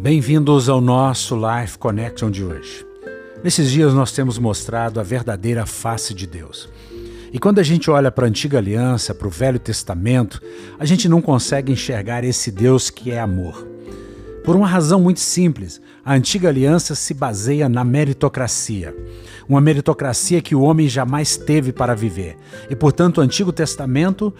Bem-vindos ao nosso Life Connection de hoje. Nesses dias nós temos mostrado a verdadeira face de Deus. E quando a gente olha para a antiga aliança, para o Velho Testamento, a gente não consegue enxergar esse Deus que é amor. Por uma razão muito simples, a antiga aliança se baseia na meritocracia. Uma meritocracia que o homem jamais teve para viver. E portanto, o Antigo Testamento,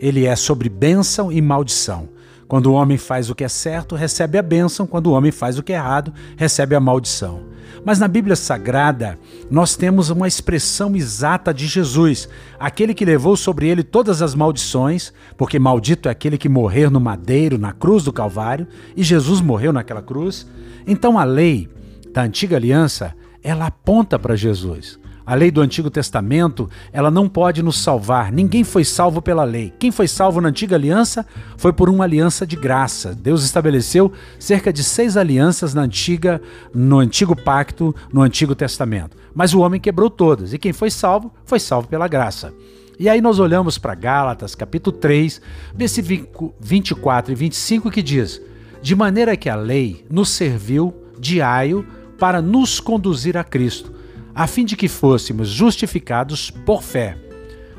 ele é sobre bênção e maldição. Quando o homem faz o que é certo, recebe a bênção, quando o homem faz o que é errado, recebe a maldição. Mas na Bíblia Sagrada, nós temos uma expressão exata de Jesus, aquele que levou sobre ele todas as maldições, porque maldito é aquele que morrer no madeiro, na cruz do Calvário, e Jesus morreu naquela cruz. Então a lei da antiga aliança, ela aponta para Jesus. A lei do Antigo Testamento, ela não pode nos salvar. Ninguém foi salvo pela lei. Quem foi salvo na Antiga Aliança foi por uma aliança de graça. Deus estabeleceu cerca de seis alianças na antiga, no Antigo Pacto, no Antigo Testamento. Mas o homem quebrou todas. E quem foi salvo, foi salvo pela graça. E aí nós olhamos para Gálatas, capítulo 3, versículo 24 e 25, que diz: De maneira que a lei nos serviu de aio para nos conduzir a Cristo a fim de que fôssemos justificados por fé.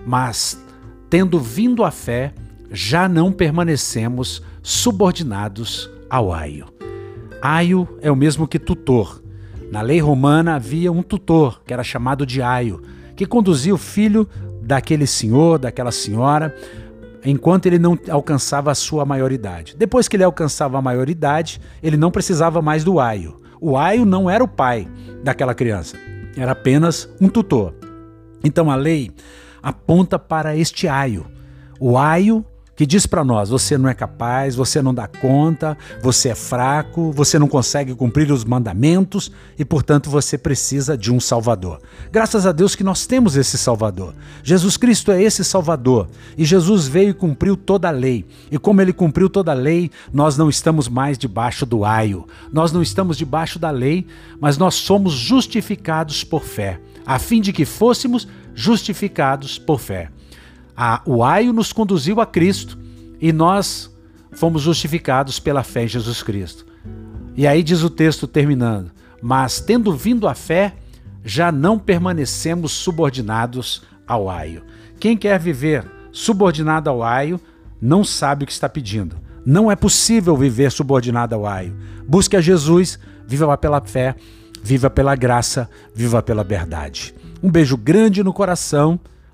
Mas, tendo vindo a fé, já não permanecemos subordinados ao aio. Aio é o mesmo que tutor. Na lei romana havia um tutor, que era chamado de aio, que conduzia o filho daquele senhor, daquela senhora, enquanto ele não alcançava a sua maioridade. Depois que ele alcançava a maioridade, ele não precisava mais do aio. O aio não era o pai daquela criança era apenas um tutor. Então a lei aponta para este aio. O aio que diz para nós: você não é capaz, você não dá conta, você é fraco, você não consegue cumprir os mandamentos e, portanto, você precisa de um Salvador. Graças a Deus que nós temos esse Salvador. Jesus Cristo é esse Salvador e Jesus veio e cumpriu toda a lei. E como ele cumpriu toda a lei, nós não estamos mais debaixo do aio, nós não estamos debaixo da lei, mas nós somos justificados por fé, a fim de que fôssemos justificados por fé. A, o aio nos conduziu a Cristo e nós fomos justificados pela fé em Jesus Cristo. E aí diz o texto terminando: Mas tendo vindo a fé, já não permanecemos subordinados ao aio. Quem quer viver subordinado ao aio não sabe o que está pedindo. Não é possível viver subordinado ao aio. Busque a Jesus, viva pela fé, viva pela graça, viva pela verdade. Um beijo grande no coração